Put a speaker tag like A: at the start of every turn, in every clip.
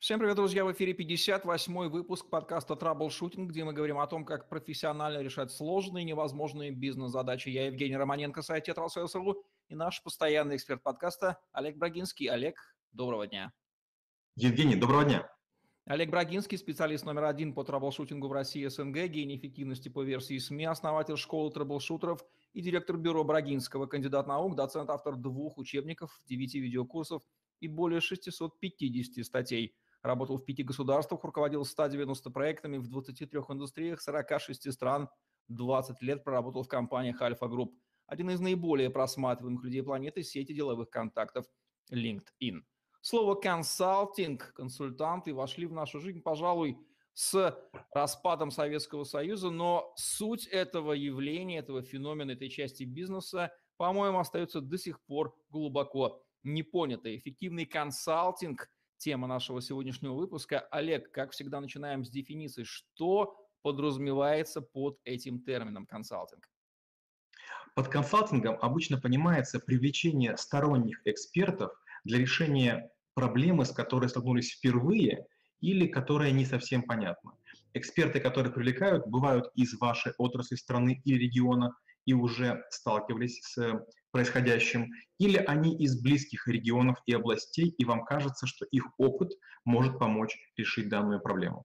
A: Всем привет, друзья! В эфире 58-й выпуск подкаста «Troubleshooting», где мы говорим о том, как профессионально решать сложные невозможные бизнес-задачи. Я Евгений Романенко, сайт «Tetrasales.ru» и наш постоянный эксперт подкаста Олег Брагинский. Олег, доброго дня!
B: Евгений, доброго дня!
A: Олег Брагинский, специалист номер один по troubleshooting у в России СНГ, гений эффективности по версии СМИ, основатель школы troubleshooter ов и директор бюро Брагинского, кандидат наук, доцент, автор двух учебников, девяти видеокурсов и более 650 статей – работал в пяти государствах, руководил 190 проектами в 23 индустриях 46 стран, 20 лет проработал в компаниях Альфа Групп. Один из наиболее просматриваемых людей планеты – сети деловых контактов LinkedIn. Слово «консалтинг», «консультанты» вошли в нашу жизнь, пожалуй, с распадом Советского Союза, но суть этого явления, этого феномена, этой части бизнеса, по-моему, остается до сих пор глубоко непонятой. Эффективный консалтинг – тема нашего сегодняшнего выпуска. Олег, как всегда, начинаем с дефиниции. Что подразумевается под этим термином консалтинг?
B: Под консалтингом обычно понимается привлечение сторонних экспертов для решения проблемы, с которой столкнулись впервые или которая не совсем понятна. Эксперты, которые привлекают, бывают из вашей отрасли страны или региона – и уже сталкивались с происходящим, или они из близких регионов и областей, и вам кажется, что их опыт может помочь решить данную проблему.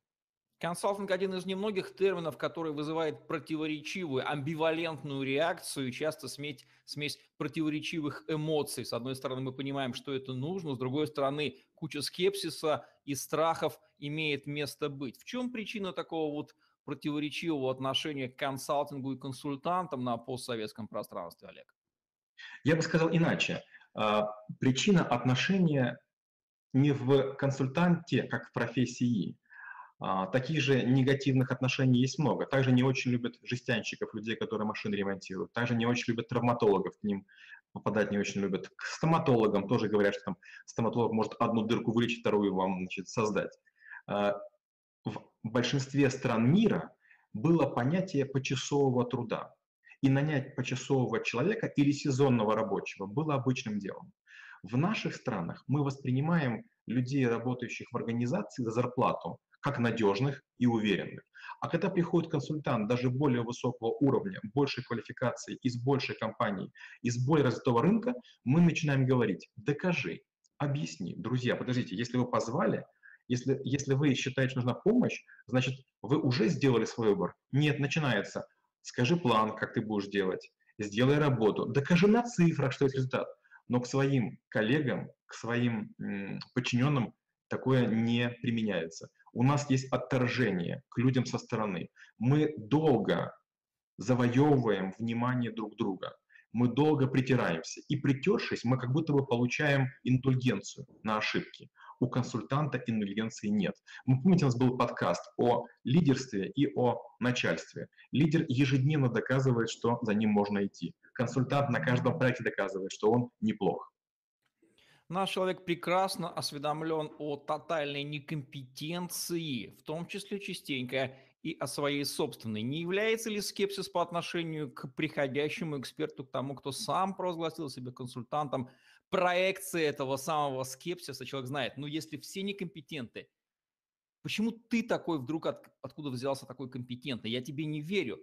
A: Консалтинг – один из немногих терминов, который вызывает противоречивую, амбивалентную реакцию, часто смесь, смесь противоречивых эмоций. С одной стороны, мы понимаем, что это нужно, с другой стороны, куча скепсиса и страхов имеет место быть. В чем причина такого вот противоречивого отношения к консалтингу и консультантам на постсоветском пространстве, Олег?
B: Я бы сказал иначе. А, причина отношения не в консультанте, как в профессии. А, таких же негативных отношений есть много. Также не очень любят жестянщиков, людей, которые машины ремонтируют. Также не очень любят травматологов, к ним попадать не очень любят. К стоматологам тоже говорят, что там стоматолог может одну дырку вылечить, вторую вам значит, создать. В большинстве стран мира было понятие почасового труда. И нанять почасового человека или сезонного рабочего было обычным делом. В наших странах мы воспринимаем людей, работающих в организации за зарплату, как надежных и уверенных. А когда приходит консультант даже более высокого уровня, большей квалификации, из большей компании, из более развитого рынка, мы начинаем говорить, докажи, объясни. Друзья, подождите, если вы позвали, если, если вы считаете, что нужна помощь, значит, вы уже сделали свой выбор. Нет, начинается. Скажи план, как ты будешь делать. Сделай работу. Докажи на цифрах, что это результат. Но к своим коллегам, к своим м, подчиненным такое не применяется. У нас есть отторжение к людям со стороны. Мы долго завоевываем внимание друг друга. Мы долго притираемся. И притершись, мы как будто бы получаем индульгенцию на ошибки у консультанта интеллигенции нет. Мы помните, у нас был подкаст о лидерстве и о начальстве. Лидер ежедневно доказывает, что за ним можно идти. Консультант на каждом проекте доказывает, что он неплох.
A: Наш человек прекрасно осведомлен о тотальной некомпетенции, в том числе частенько и о своей собственной. Не является ли скепсис по отношению к приходящему эксперту, к тому, кто сам провозгласил себя консультантом, проекции этого самого скепсиса? Человек знает, ну если все некомпетенты, почему ты такой вдруг, от, откуда взялся такой компетентный? Я тебе не верю.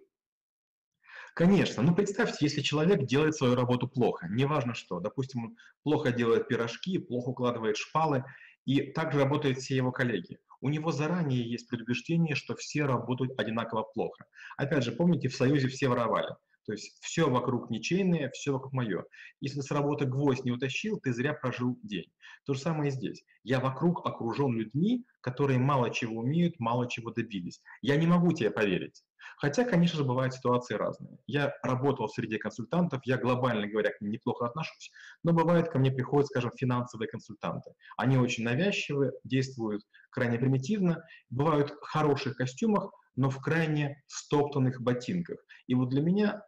B: Конечно. Ну, представьте, если человек делает свою работу плохо, неважно что. Допустим, он плохо делает пирожки, плохо укладывает шпалы, и также работают все его коллеги. У него заранее есть предубеждение, что все работают одинаково плохо. Опять же, помните, в Союзе все воровали. То есть все вокруг ничейное, все вокруг мое. Если с работы гвоздь не утащил, ты зря прожил день. То же самое и здесь. Я вокруг окружен людьми, которые мало чего умеют, мало чего добились. Я не могу тебе поверить. Хотя, конечно же, бывают ситуации разные. Я работал среди консультантов, я глобально говоря к ним неплохо отношусь, но бывает ко мне приходят, скажем, финансовые консультанты. Они очень навязчивы, действуют крайне примитивно, бывают в хороших костюмах, но в крайне стоптанных ботинках. И вот для меня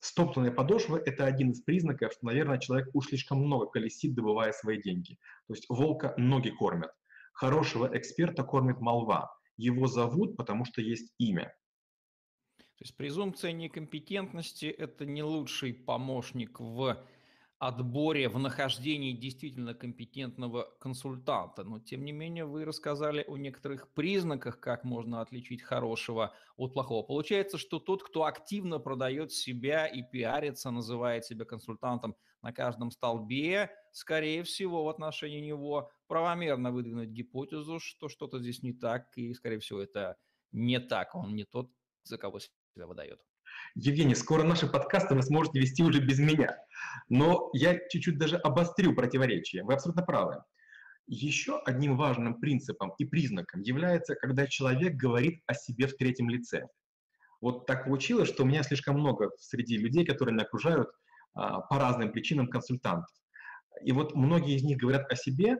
B: Стоптанная подошва – это один из признаков, что, наверное, человек уж слишком много колесит, добывая свои деньги. То есть волка ноги кормят. Хорошего эксперта кормит молва. Его зовут, потому что есть имя.
A: То есть презумпция некомпетентности – это не лучший помощник в отборе, в нахождении действительно компетентного консультанта. Но, тем не менее, вы рассказали о некоторых признаках, как можно отличить хорошего от плохого. Получается, что тот, кто активно продает себя и пиарится, называет себя консультантом на каждом столбе, скорее всего, в отношении него правомерно выдвинуть гипотезу, что что-то здесь не так, и, скорее всего, это не так, он не тот, за кого себя выдает.
B: Евгений, скоро наши подкасты вы сможете вести уже без меня. Но я чуть-чуть даже обострю противоречие. Вы абсолютно правы. Еще одним важным принципом и признаком является, когда человек говорит о себе в третьем лице. Вот так получилось, что у меня слишком много среди людей, которые меня окружают а, по разным причинам консультантов. И вот многие из них говорят о себе,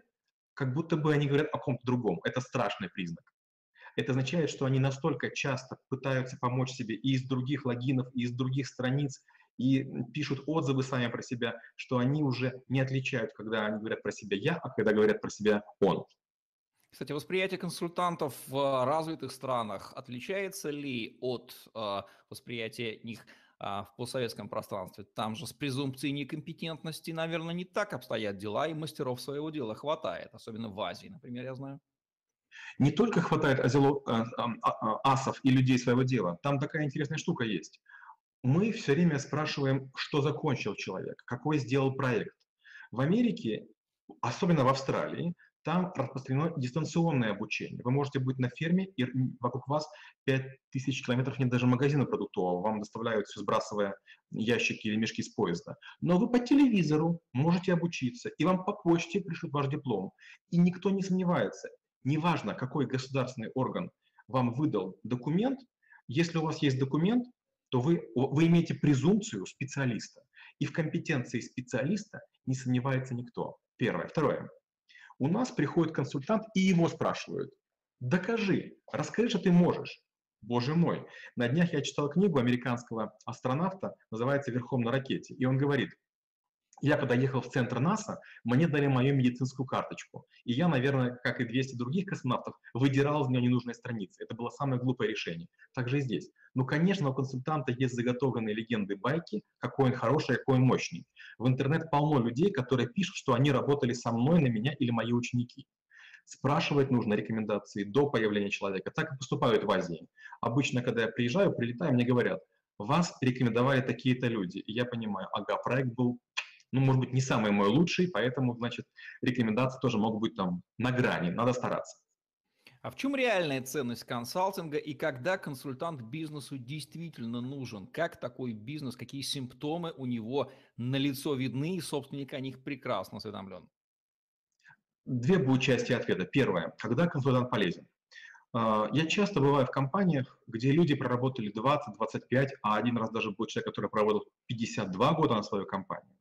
B: как будто бы они говорят о ком-то другом. Это страшный признак. Это означает, что они настолько часто пытаются помочь себе и из других логинов, и из других страниц, и пишут отзывы сами про себя, что они уже не отличают, когда они говорят про себя «я», а когда говорят про себя «он».
A: Кстати, восприятие консультантов в развитых странах отличается ли от э, восприятия их э, в постсоветском пространстве? Там же с презумпцией некомпетентности, наверное, не так обстоят дела, и мастеров своего дела хватает, особенно в Азии, например, я знаю.
B: Не только хватает азило, а, а, а, асов и людей своего дела, там такая интересная штука есть. Мы все время спрашиваем, что закончил человек, какой сделал проект. В Америке, особенно в Австралии, там распространено дистанционное обучение. Вы можете быть на ферме, и вокруг вас 5000 километров нет даже магазина продуктового. Вам доставляют все, сбрасывая ящики или мешки с поезда. Но вы по телевизору можете обучиться, и вам по почте пришлют ваш диплом. И никто не сомневается, неважно, какой государственный орган вам выдал документ, если у вас есть документ, то вы, вы имеете презумпцию специалиста. И в компетенции специалиста не сомневается никто. Первое. Второе. У нас приходит консультант, и его спрашивают, докажи, расскажи, что ты можешь. Боже мой. На днях я читал книгу американского астронавта, называется «Верхом на ракете». И он говорит, я когда ехал в центр НАСА, мне дали мою медицинскую карточку. И я, наверное, как и 200 других космонавтов, выдирал из нее ненужные страницы. Это было самое глупое решение. Так же и здесь. Ну, конечно, у консультанта есть заготовленные легенды байки, какой он хороший, какой он мощный. В интернет полно людей, которые пишут, что они работали со мной, на меня или мои ученики. Спрашивать нужно рекомендации до появления человека. Так и поступают в Азии. Обычно, когда я приезжаю, прилетаю, мне говорят, вас рекомендовали такие-то люди. И я понимаю, ага, проект был ну, может быть, не самый мой лучший, поэтому, значит, рекомендации тоже могут быть там на грани, надо стараться.
A: А в чем реальная ценность консалтинга и когда консультант бизнесу действительно нужен? Как такой бизнес, какие симптомы у него на лицо видны, и собственник о них прекрасно осведомлен?
B: Две будут части ответа. Первое. Когда консультант полезен? А, я часто бываю в компаниях, где люди проработали 20-25, а один раз даже был человек, который проработал 52 года на свою компанию.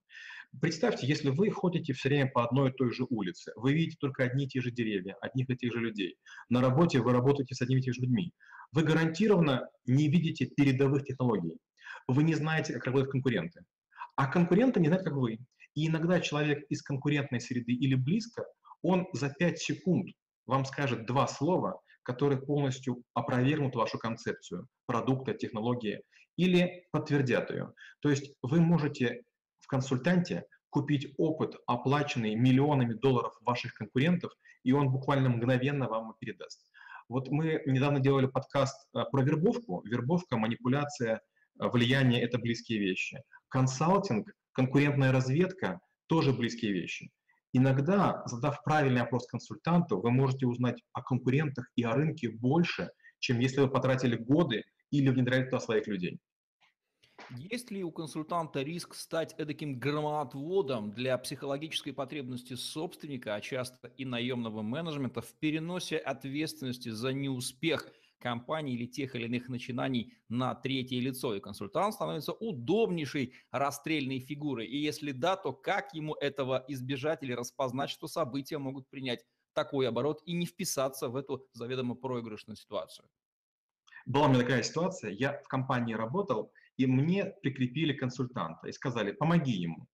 B: Представьте, если вы ходите все время по одной и той же улице, вы видите только одни и те же деревья, одних и тех же людей. На работе вы работаете с одними и теми же людьми. Вы гарантированно не видите передовых технологий. Вы не знаете, как работают конкуренты. А конкуренты не знают, как вы. И иногда человек из конкурентной среды или близко, он за 5 секунд вам скажет два слова, которые полностью опровергнут вашу концепцию продукта, технологии или подтвердят ее. То есть вы можете в консультанте купить опыт, оплаченный миллионами долларов ваших конкурентов, и он буквально мгновенно вам передаст. Вот мы недавно делали подкаст э, про вербовку. Вербовка, манипуляция, э, влияние – это близкие вещи. Консалтинг, конкурентная разведка – тоже близкие вещи. Иногда, задав правильный опрос консультанту, вы можете узнать о конкурентах и о рынке больше, чем если вы потратили годы или внедряли туда своих людей.
A: Есть ли у консультанта риск стать эдаким громоотводом для психологической потребности собственника, а часто и наемного менеджмента в переносе ответственности за неуспех компании или тех или иных начинаний на третье лицо, и консультант становится удобнейшей расстрельной фигурой. И если да, то как ему этого избежать или распознать, что события могут принять такой оборот и не вписаться в эту заведомо проигрышную ситуацию?
B: Была у меня такая ситуация, я в компании работал, и мне прикрепили консультанта и сказали, помоги ему.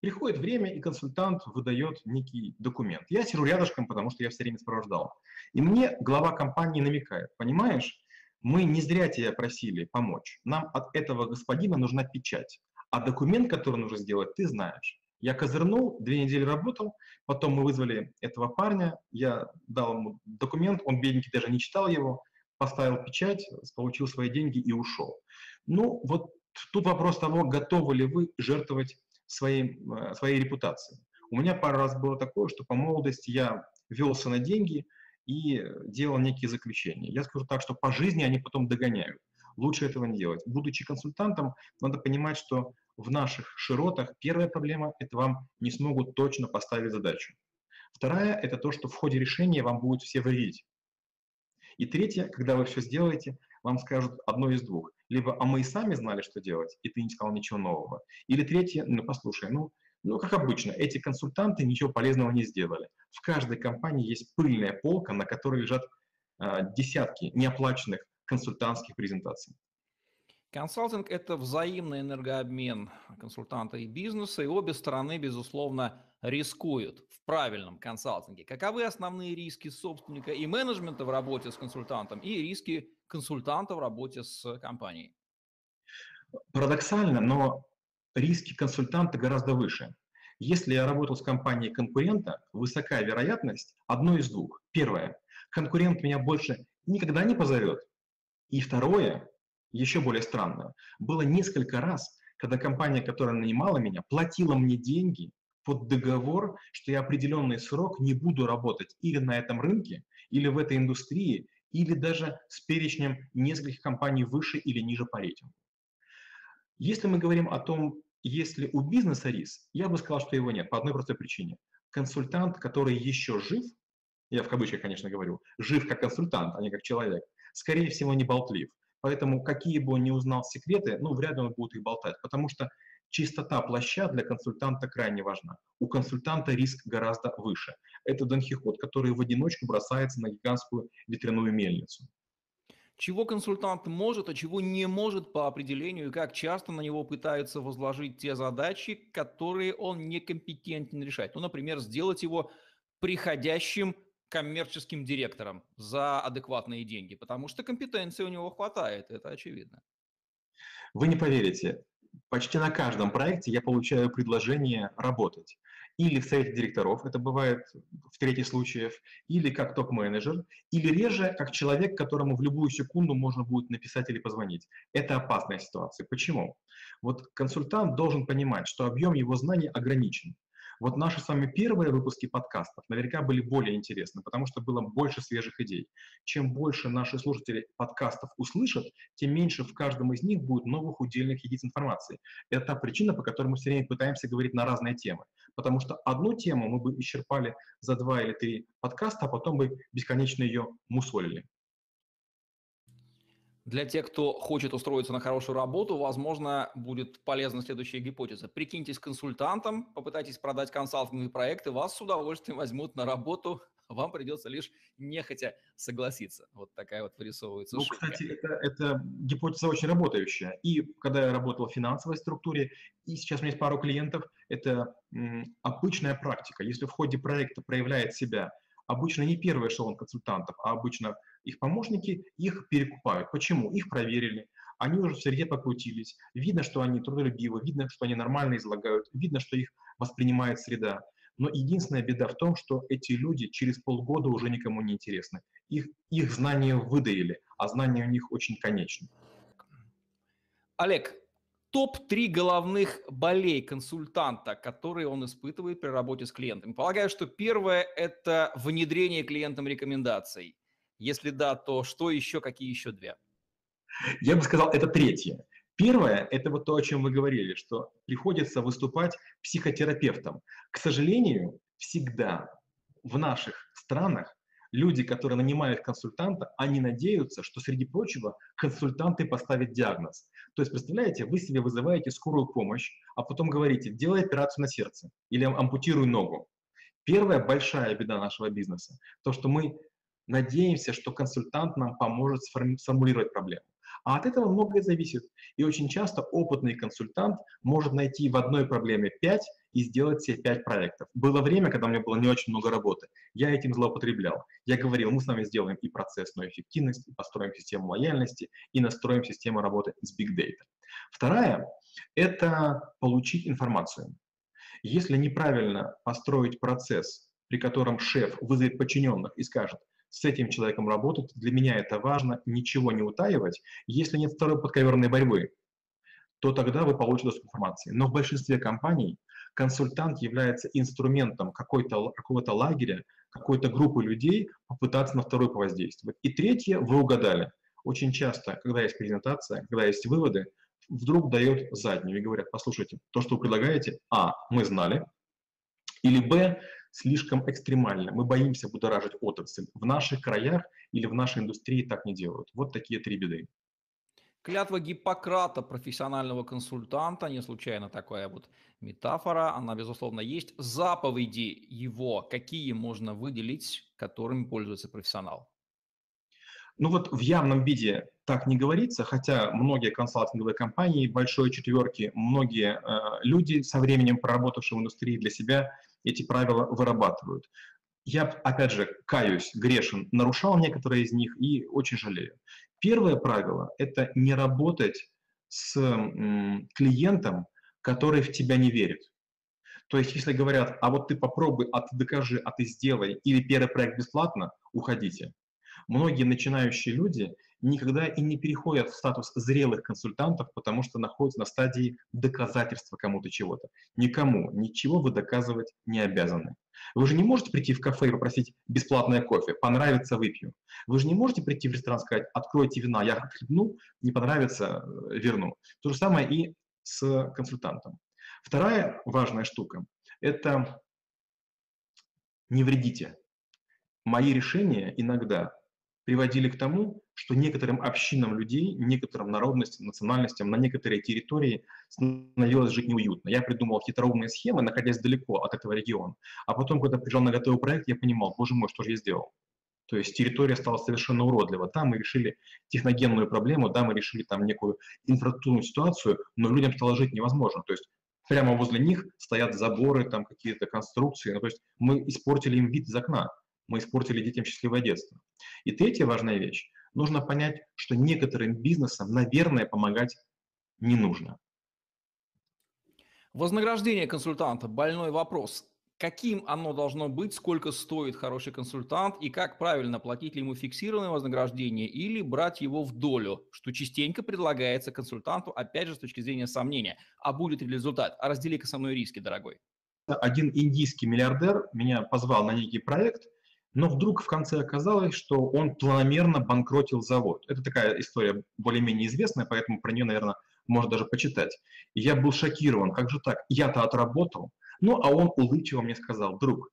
B: Приходит время, и консультант выдает некий документ. Я сижу рядышком, потому что я все время сопровождал. И мне глава компании намекает, понимаешь, мы не зря тебя просили помочь. Нам от этого господина нужна печать. А документ, который нужно сделать, ты знаешь. Я козырнул, две недели работал, потом мы вызвали этого парня, я дал ему документ, он, бедненький, даже не читал его, поставил печать, получил свои деньги и ушел. Ну, вот тут вопрос того, готовы ли вы жертвовать своей, э, своей репутацией. У меня пару раз было такое, что по молодости я велся на деньги и делал некие заключения. Я скажу так, что по жизни они потом догоняют. Лучше этого не делать. Будучи консультантом, надо понимать, что в наших широтах первая проблема – это вам не смогут точно поставить задачу. Вторая – это то, что в ходе решения вам будут все вредить. И третье, когда вы все сделаете, вам скажут одно из двух. Либо «а мы и сами знали, что делать, и ты не сказал ничего нового». Или третье «ну послушай, ну, ну как обычно, эти консультанты ничего полезного не сделали». В каждой компании есть пыльная полка, на которой лежат э, десятки неоплаченных консультантских презентаций.
A: Консалтинг – это взаимный энергообмен консультанта и бизнеса, и обе стороны, безусловно, рискуют в правильном консалтинге. Каковы основные риски собственника и менеджмента в работе с консультантом и риски консультанта в работе с компанией?
B: Парадоксально, но риски консультанта гораздо выше. Если я работал с компанией конкурента, высокая вероятность одной из двух. Первое. Конкурент меня больше никогда не позовет. И второе, еще более странное, было несколько раз, когда компания, которая нанимала меня, платила мне деньги под договор, что я определенный срок не буду работать или на этом рынке, или в этой индустрии, или даже с перечнем нескольких компаний выше или ниже по рейтингу. Если мы говорим о том, если у бизнеса риск, я бы сказал, что его нет, по одной простой причине. Консультант, который еще жив, я в кавычках, конечно, говорю, жив как консультант, а не как человек, скорее всего, не болтлив. Поэтому какие бы он ни узнал секреты, ну, вряд ли он будет их болтать, потому что чистота плаща для консультанта крайне важна. У консультанта риск гораздо выше. Это Дон Хихот, который в одиночку бросается на гигантскую ветряную мельницу.
A: Чего консультант может, а чего не может по определению, и как часто на него пытаются возложить те задачи, которые он некомпетентен решать. Ну, например, сделать его приходящим коммерческим директором за адекватные деньги, потому что компетенции у него хватает, это очевидно.
B: Вы не поверите, почти на каждом проекте я получаю предложение работать. Или в совете директоров, это бывает в трети случаев, или как топ-менеджер, или реже как человек, которому в любую секунду можно будет написать или позвонить. Это опасная ситуация. Почему? Вот консультант должен понимать, что объем его знаний ограничен. Вот наши с вами первые выпуски подкастов наверняка были более интересны, потому что было больше свежих идей. Чем больше наши слушатели подкастов услышат, тем меньше в каждом из них будет новых удельных единиц информации. Это та причина, по которой мы все время пытаемся говорить на разные темы. Потому что одну тему мы бы исчерпали за два или три подкаста, а потом бы бесконечно ее мусолили.
A: Для тех, кто хочет устроиться на хорошую работу, возможно, будет полезна следующая гипотеза. Прикиньтесь консультантом, попытайтесь продать консалтинговые проекты, вас с удовольствием возьмут на работу, вам придется лишь нехотя согласиться. Вот такая вот вырисовывается
B: Ну,
A: шутка.
B: кстати, это, это гипотеза очень работающая. И когда я работал в финансовой структуре, и сейчас у меня есть пару клиентов, это м, обычная практика. Если в ходе проекта проявляет себя обычно не первый эшелон консультантов, а обычно их помощники, их перекупают. Почему? Их проверили, они уже в среде покрутились, видно, что они трудолюбивы, видно, что они нормально излагают, видно, что их воспринимает среда. Но единственная беда в том, что эти люди через полгода уже никому не интересны. Их, их знания выдаили, а знания у них очень конечны.
A: Олег, топ-3 головных болей консультанта, которые он испытывает при работе с клиентами. Полагаю, что первое – это внедрение клиентам рекомендаций. Если да, то что еще, какие еще две?
B: Я бы сказал, это третье. Первое – это вот то, о чем вы говорили, что приходится выступать психотерапевтом. К сожалению, всегда в наших странах люди, которые нанимают консультанта, они надеются, что, среди прочего, консультанты поставят диагноз. То есть, представляете, вы себе вызываете скорую помощь, а потом говорите, делай операцию на сердце или ампутируй ногу. Первая большая беда нашего бизнеса – то, что мы надеемся, что консультант нам поможет сформулировать проблему. А от этого многое зависит. И очень часто опытный консультант может найти в одной проблеме 5 и сделать себе 5 проектов. Было время, когда у меня было не очень много работы. Я этим злоупотреблял. Я говорил, мы с вами сделаем и процессную эффективность, и построим систему лояльности, и настроим систему работы с Big Data. Вторая – это получить информацию. Если неправильно построить процесс, при котором шеф вызовет подчиненных и скажет, с этим человеком работать, для меня это важно, ничего не утаивать, если нет второй подковерной борьбы, то тогда вы получите доступ к информации. Но в большинстве компаний консультант является инструментом какой-то, какого-то лагеря, какой-то группы людей попытаться на второй повоздействовать. И третье, вы угадали. Очень часто, когда есть презентация, когда есть выводы, вдруг дает заднюю и говорят, послушайте, то, что вы предлагаете, а, мы знали, или б, слишком экстремально, мы боимся будоражить отрасль. В наших краях или в нашей индустрии так не делают. Вот такие три беды.
A: Клятва Гиппократа, профессионального консультанта, не случайно такая вот метафора, она, безусловно, есть. Заповеди его, какие можно выделить, которыми пользуется профессионал?
B: Ну вот в явном виде так не говорится, хотя многие консалтинговые компании, большой четверки, многие э, люди со временем проработавшие в индустрии для себя эти правила вырабатывают. Я, опять же, каюсь, грешен, нарушал некоторые из них и очень жалею. Первое правило – это не работать с клиентом, который в тебя не верит. То есть, если говорят, а вот ты попробуй, а ты докажи, а ты сделай, или первый проект бесплатно, уходите. Многие начинающие люди никогда и не переходят в статус зрелых консультантов, потому что находятся на стадии доказательства кому-то чего-то. Никому ничего вы доказывать не обязаны. Вы же не можете прийти в кафе и попросить бесплатное кофе, понравится – выпью. Вы же не можете прийти в ресторан и сказать, откройте вина, я хлебну, не понравится – верну. То же самое и с консультантом. Вторая важная штука – это не вредите. Мои решения иногда приводили к тому, что некоторым общинам людей, некоторым народностям, национальностям на некоторые территории становилось жить неуютно. Я придумал хитроумные схемы, находясь далеко от этого региона. А потом, когда приезжал на готовый проект, я понимал, боже мой, что же я сделал? То есть территория стала совершенно уродлива. Там мы решили техногенную проблему, да, мы решили там некую инфраструктурную ситуацию, но людям стало жить невозможно. То есть прямо возле них стоят заборы, там какие-то конструкции. Ну, то есть мы испортили им вид из окна мы испортили детям счастливое детство. И третья важная вещь. Нужно понять, что некоторым бизнесам, наверное, помогать не нужно.
A: Вознаграждение консультанта – больной вопрос. Каким оно должно быть, сколько стоит хороший консультант и как правильно, платить ли ему фиксированное вознаграждение или брать его в долю, что частенько предлагается консультанту, опять же, с точки зрения сомнения. А будет ли результат? А раздели-ка со мной риски, дорогой.
B: Один индийский миллиардер меня позвал на некий проект, но вдруг в конце оказалось, что он планомерно банкротил завод. Это такая история более-менее известная, поэтому про нее, наверное, можно даже почитать. Я был шокирован, как же так, я-то отработал. Ну, а он улыбчиво мне сказал, друг,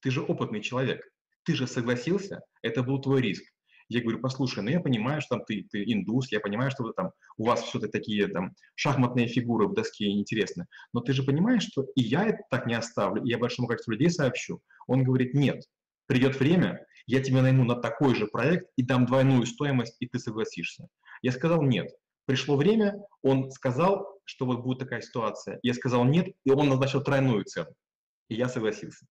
B: ты же опытный человек, ты же согласился, это был твой риск. Я говорю, послушай, ну я понимаю, что там ты, ты индус, я понимаю, что там, у вас все-таки такие там шахматные фигуры в доске интересны, но ты же понимаешь, что и я это так не оставлю, и я большому количеству людей сообщу. Он говорит, нет, придет время, я тебя найму на такой же проект и дам двойную стоимость, и ты согласишься. Я сказал нет. Пришло время, он сказал, что вот будет такая ситуация. Я сказал нет, и он назначил тройную цену. И я согласился.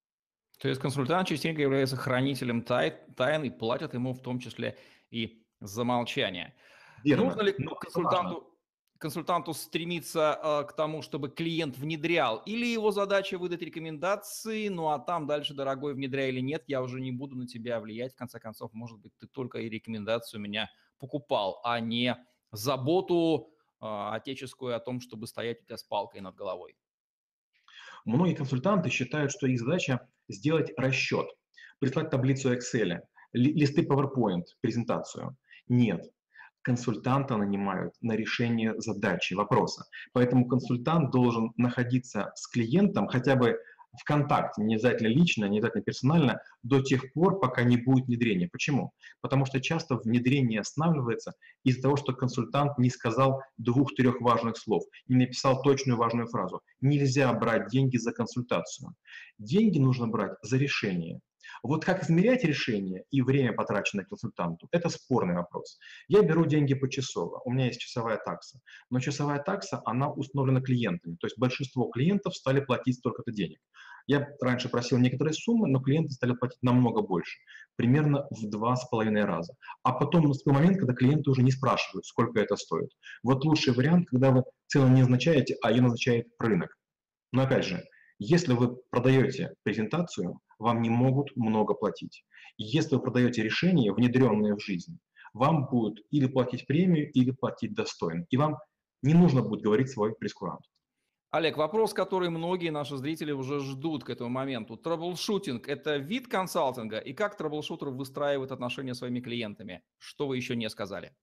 A: То есть консультант частенько является хранителем тай, тайн и платят ему в том числе и за молчание. Верно. Нужно ли консультанту консультанту стремиться э, к тому, чтобы клиент внедрял, или его задача выдать рекомендации, ну а там дальше, дорогой, внедряй или нет, я уже не буду на тебя влиять, в конце концов, может быть, ты только и рекомендацию меня покупал, а не заботу э, отеческую о том, чтобы стоять у тебя с палкой над головой.
B: Многие консультанты считают, что их задача сделать расчет, прислать таблицу Excel, листы PowerPoint, презентацию. Нет, консультанта нанимают на решение задачи, вопроса. Поэтому консультант должен находиться с клиентом хотя бы в контакте, не обязательно лично, не обязательно персонально, до тех пор, пока не будет внедрения. Почему? Потому что часто внедрение останавливается из-за того, что консультант не сказал двух-трех важных слов, не написал точную важную фразу. Нельзя брать деньги за консультацию. Деньги нужно брать за решение. Вот как измерять решение и время, потраченное консультанту, это спорный вопрос. Я беру деньги почасово, у меня есть часовая такса, но часовая такса, она установлена клиентами, то есть большинство клиентов стали платить столько-то денег. Я раньше просил некоторые суммы, но клиенты стали платить намного больше, примерно в два с половиной раза. А потом наступил момент, когда клиенты уже не спрашивают, сколько это стоит. Вот лучший вариант, когда вы цену не назначаете, а ее назначает рынок. Но опять же, Если вы продаете презентацию, вам не могут много платить. Если вы продаете решение, внедренное в жизнь, вам будут или платить премию, или платить достойно. И вам не нужно будет говорить свой прейскурант.
A: Олег, вопрос, который многие наши зрители уже ждут к этому моменту. Трэблшутинг – это вид консалтинга, и как troubleshooter выстраивает отношения с своими клиентами? Что вы еще не сказали?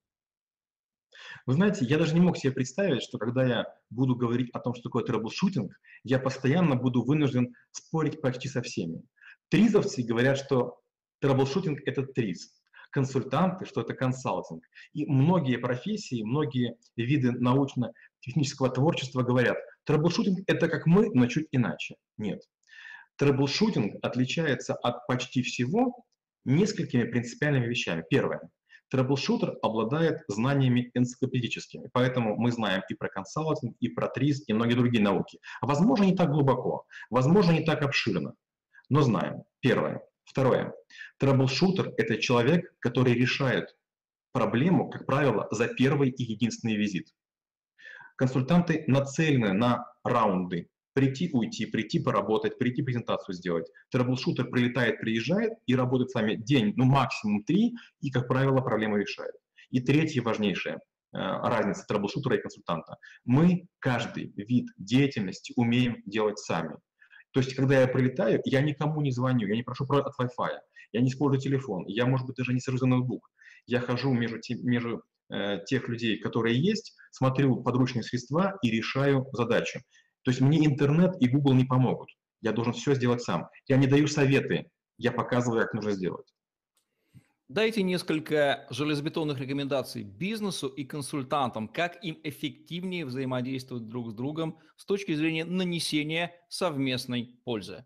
B: Вы знаете, я даже не мог себе представить, что когда я буду говорить о том, что такое troubleshooting, я постоянно буду вынужден спорить почти со всеми. ТРИЗовцы говорят, что troubleshooting – это ТРИЗ, консультанты, что это консалтинг. И многие профессии, многие виды научно-технического творчества говорят, troubleshooting – это как мы, но чуть иначе. Нет. Troubleshooting отличается от почти всего несколькими принципиальными вещами. Первое. Troubleshooter обладает знаниями энциклопедическими, поэтому мы знаем и про консалтинг, и про ТРИЗ, и многие другие науки. Возможно, не так глубоко, возможно, не так обширно, но знаем. Первое. Второе. Troubleshooter – это человек, который решает проблему, как правило, за первый и единственный визит. Консультанты нацелены на раунды. Прийти, уйти, прийти, поработать, прийти, презентацию сделать. Troubleshooter прилетает, приезжает и работает с вами день, ну максимум три, и, как правило, проблему решает. И третье важнейшее э, разница troubleshooter а и консультанта. Мы каждый вид деятельности умеем делать сами. То есть, когда я прилетаю, я никому не звоню, я не прошу от Wi-Fi, я не использую телефон, я, может быть, даже не за ноутбук. Я хожу между, между э, тех людей, которые есть, смотрю подручные средства и решаю задачу. То есть мне интернет и Google не помогут. Я должен все сделать сам. Я не даю советы, я показываю, как нужно сделать.
A: Дайте несколько железобетонных рекомендаций бизнесу и консультантам, как им эффективнее взаимодействовать друг с другом с точки зрения нанесения совместной пользы.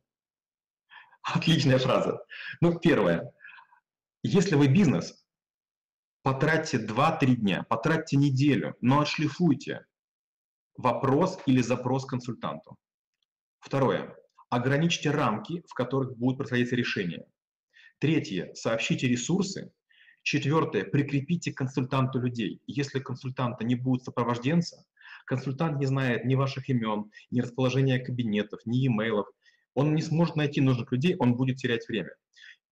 B: Отличная фраза. Ну, первое. Если вы бизнес, потратьте 2-3 дня, потратьте неделю, но отшлифуйте вопрос или запрос консультанту. Второе. Ограничьте рамки, в которых будет происходить решение. Третье. Сообщите ресурсы. Четвертое. Прикрепите к консультанту людей. Если консультанта не будет сопровожденца, консультант не знает ни ваших имен, ни расположения кабинетов, ни имейлов, он не сможет найти нужных людей, он будет терять время.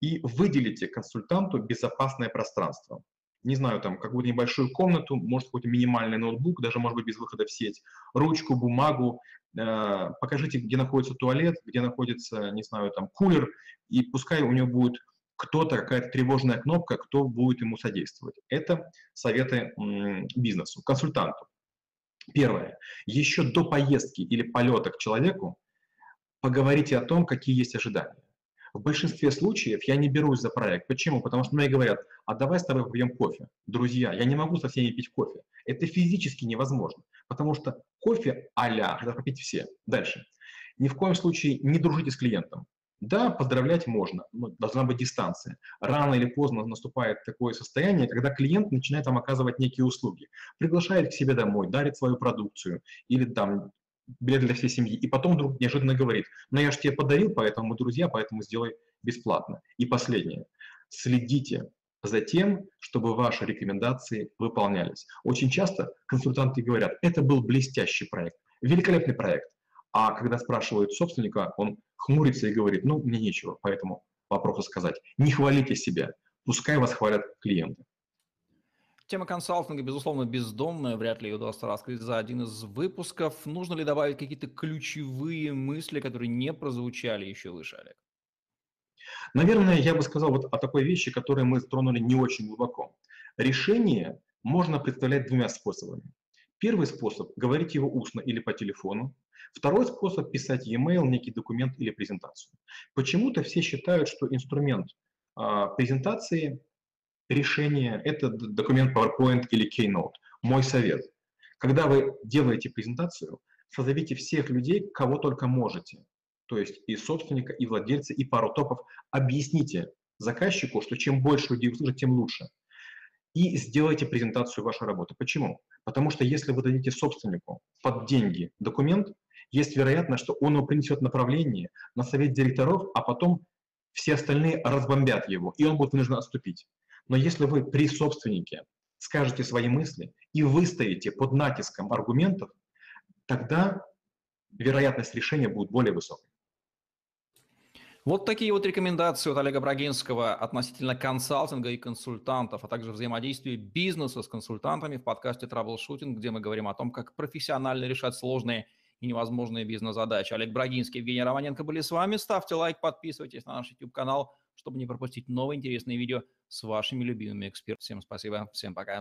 B: И выделите консультанту безопасное пространство. Не знаю, там какую-то небольшую комнату, может какой-то минимальный ноутбук, даже может быть без выхода в сеть, ручку, бумагу, э, покажите, где находится туалет, где находится, не знаю, там кулер, и пускай у него будет кто-то, какая-то тревожная кнопка, кто будет ему содействовать. Это советы бизнесу, консультанту. Первое. Еще до поездки или полета к человеку поговорите о том, какие есть ожидания. В большинстве случаев я не берусь за проект. Почему? Потому что мне говорят, а давай с тобой попьем кофе. Друзья, я не могу со всеми пить кофе. Это физически невозможно. Потому что кофе а-ля, это попить все. Дальше. Ни в коем случае не дружите с клиентом. Да, поздравлять можно, но должна быть дистанция. Рано или поздно наступает такое состояние, когда клиент начинает вам оказывать некие услуги. Приглашает к себе домой, дарит свою продукцию или там билет для всей семьи, и потом вдруг неожиданно говорит, ну я же тебе подарил, поэтому мы друзья, поэтому сделай бесплатно. И последнее. Следите за тем, чтобы ваши рекомендации выполнялись. Очень часто консультанты говорят, это был блестящий проект, великолепный проект. А когда спрашивают собственника, он хмурится и говорит, ну, мне нечего по этому вопросу сказать. Не хвалите себя, пускай вас хвалят клиенты.
A: Тема консалтинга, безусловно, бездомная, вряд ли ее удастся раскрыть за один из выпусков. Нужно ли добавить какие-то ключевые мысли, которые не прозвучали еще выше, Олег?
B: Наверное, я бы сказал вот о такой вещи, которые мы затронули не очень глубоко. Решение можно представлять двумя способами. Первый способ – говорить его устно или по телефону. Второй способ – писать e-mail, некий документ или презентацию. Почему-то все считают, что инструмент а, презентации, решения – это документ PowerPoint или Keynote. Мой совет. Когда вы делаете презентацию, созовите всех людей, кого только можете. То есть и собственника, и владельца, и пару топов. Объясните заказчику, что чем больше людей услышат, тем лучше. И сделайте презентацию вашей работы. Почему? Потому что если вы дадите собственнику под деньги документ, есть вероятность, что он его принесет направление на совет директоров, а потом все остальные разбомбят его, и он будет вынужден отступить. Но если вы при собственнике скажете свои мысли и выставите под натиском аргументов, тогда вероятность решения будет более высокой.
A: Вот такие вот рекомендации от Олега Брагинского относительно консалтинга и консультантов, а также взаимодействия бизнеса с консультантами в подкасте «Траблшутинг», где мы говорим о том, как профессионально решать сложные и невозможные бизнес-задачи. Олег Брагинский, Евгений Романенко были с вами. Ставьте лайк, подписывайтесь на наш YouTube-канал, чтобы не пропустить новые интересные видео с вашими любимыми экспертами. Всем спасибо, всем пока.